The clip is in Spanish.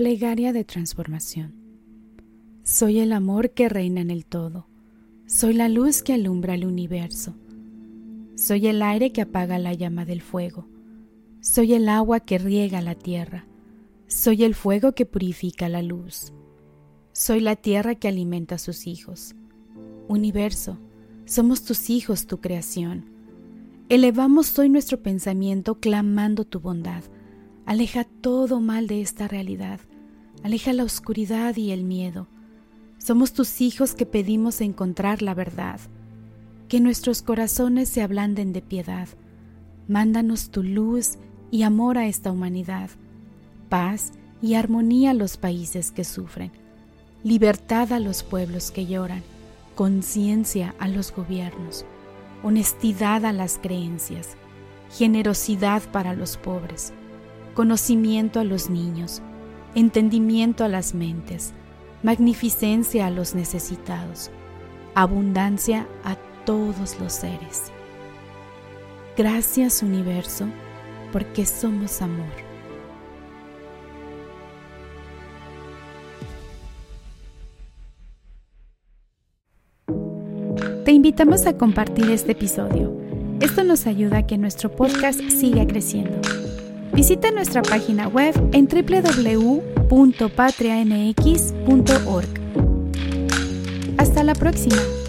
Plegaria de transformación. Soy el amor que reina en el todo. Soy la luz que alumbra el universo. Soy el aire que apaga la llama del fuego. Soy el agua que riega la tierra. Soy el fuego que purifica la luz. Soy la tierra que alimenta a sus hijos. Universo, somos tus hijos, tu creación. Elevamos hoy nuestro pensamiento clamando tu bondad. Aleja todo mal de esta realidad. Aleja la oscuridad y el miedo. Somos tus hijos que pedimos encontrar la verdad. Que nuestros corazones se ablanden de piedad. Mándanos tu luz y amor a esta humanidad. Paz y armonía a los países que sufren. Libertad a los pueblos que lloran. Conciencia a los gobiernos. Honestidad a las creencias. Generosidad para los pobres. Conocimiento a los niños entendimiento a las mentes, magnificencia a los necesitados, abundancia a todos los seres. Gracias universo, porque somos amor. Te invitamos a compartir este episodio. Esto nos ayuda a que nuestro podcast siga creciendo. Visita nuestra página web en www.patrianx.org. Hasta la próxima.